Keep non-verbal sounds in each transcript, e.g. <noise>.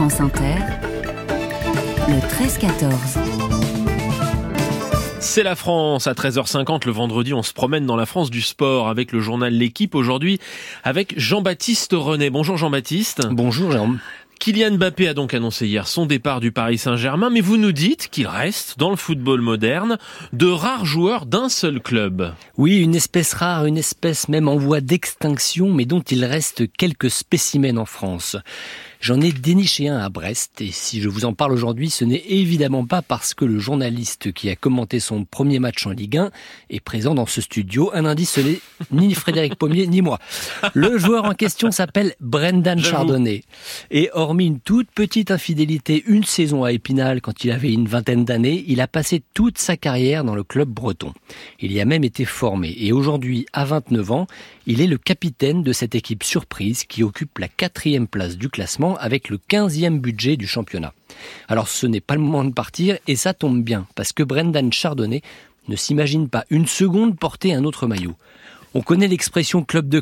France Inter, le 13-14. C'est la France à 13h50 le vendredi. On se promène dans la France du sport avec le journal L'équipe aujourd'hui avec Jean-Baptiste René. Bonjour Jean-Baptiste. Bonjour Jérôme. Kylian Mbappé a donc annoncé hier son départ du Paris Saint-Germain, mais vous nous dites qu'il reste, dans le football moderne, de rares joueurs d'un seul club. Oui, une espèce rare, une espèce même en voie d'extinction, mais dont il reste quelques spécimens en France. J'en ai déniché un à Brest et si je vous en parle aujourd'hui, ce n'est évidemment pas parce que le journaliste qui a commenté son premier match en Ligue 1 est présent dans ce studio. Un indice, ce n'est ni Frédéric Pommier ni moi. Le joueur en question s'appelle Brendan Chardonnay. Et hormis une toute petite infidélité, une saison à Épinal quand il avait une vingtaine d'années, il a passé toute sa carrière dans le club breton. Il y a même été formé et aujourd'hui, à 29 ans, il est le capitaine de cette équipe surprise qui occupe la quatrième place du classement avec le 15e budget du championnat. Alors ce n'est pas le moment de partir et ça tombe bien parce que Brendan Chardonnay ne s'imagine pas une seconde porter un autre maillot. On connaît l'expression club de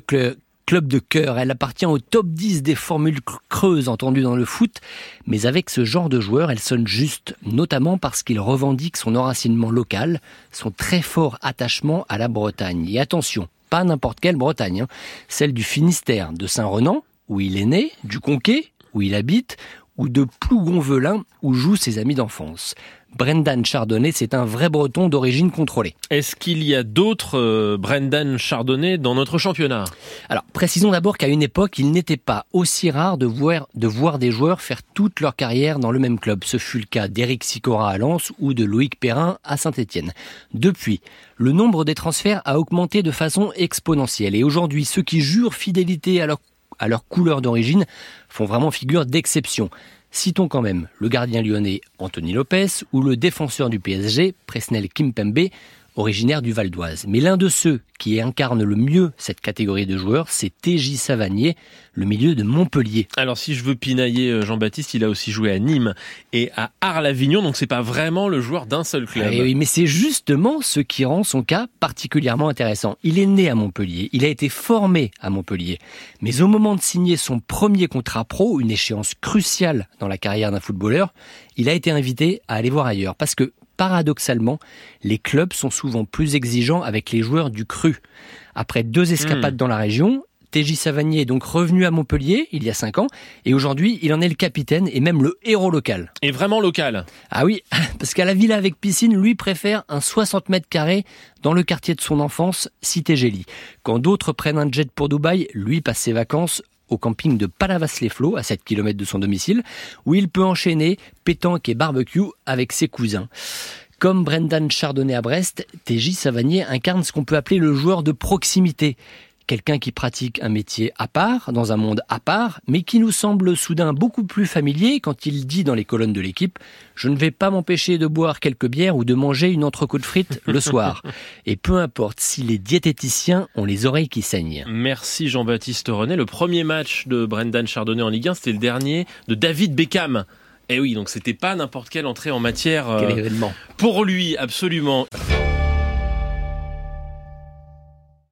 club de cœur. Elle appartient au top 10 des formules creuses entendues dans le foot, mais avec ce genre de joueur, elle sonne juste, notamment parce qu'il revendique son enracinement local, son très fort attachement à la Bretagne. Et attention, pas n'importe quelle Bretagne, hein. celle du Finistère, de Saint-Renan, où il est né, du Conquet, où il habite, ou de Plougonvelin, où jouent ses amis d'enfance. Brendan Chardonnay, c'est un vrai breton d'origine contrôlée. Est-ce qu'il y a d'autres euh, Brendan Chardonnay dans notre championnat? Alors, précisons d'abord qu'à une époque, il n'était pas aussi rare de voir, de voir des joueurs faire toute leur carrière dans le même club. Ce fut le cas d'Éric Sicora à Lens ou de Loïc Perrin à Saint-Étienne. Depuis, le nombre des transferts a augmenté de façon exponentielle et aujourd'hui, ceux qui jurent fidélité à leur à leur couleur d'origine font vraiment figure d'exception. Citons quand même le gardien lyonnais Anthony Lopez ou le défenseur du PSG Presnel Kimpembe originaire du Val d'Oise. Mais l'un de ceux qui incarne le mieux cette catégorie de joueurs, c'est TJ Savanier, le milieu de Montpellier. Alors si je veux pinailler euh, Jean-Baptiste, il a aussi joué à Nîmes et à Arles-Avignon, donc c'est pas vraiment le joueur d'un seul club. Eh oui, mais c'est justement ce qui rend son cas particulièrement intéressant. Il est né à Montpellier, il a été formé à Montpellier, mais au moment de signer son premier contrat pro, une échéance cruciale dans la carrière d'un footballeur, il a été invité à aller voir ailleurs parce que paradoxalement, les clubs sont souvent plus exigeants avec les joueurs du cru. Après deux escapades hmm. dans la région, TJ Savanier est donc revenu à Montpellier il y a cinq ans et aujourd'hui il en est le capitaine et même le héros local. Et vraiment local Ah oui, <laughs> parce qu'à la villa avec piscine, lui préfère un 60 mètres carrés dans le quartier de son enfance, Cité Gélie. Quand d'autres prennent un jet pour Dubaï, lui passe ses vacances au camping de Palavas-les-Flots, à 7 km de son domicile, où il peut enchaîner pétanque et barbecue avec ses cousins. Comme Brendan Chardonnay à Brest, TJ Savanier incarne ce qu'on peut appeler le joueur de proximité quelqu'un qui pratique un métier à part, dans un monde à part, mais qui nous semble soudain beaucoup plus familier quand il dit dans les colonnes de l'équipe Je ne vais pas m'empêcher de boire quelques bières ou de manger une entrecôte frite le soir. Et peu importe si les diététiciens ont les oreilles qui saignent. Merci Jean-Baptiste René. Le premier match de Brendan Chardonnay en Ligue 1, c'était le dernier de David Beckham. Eh oui, donc c'était pas n'importe quelle entrée en matière. Quel euh, événement. Pour lui, absolument.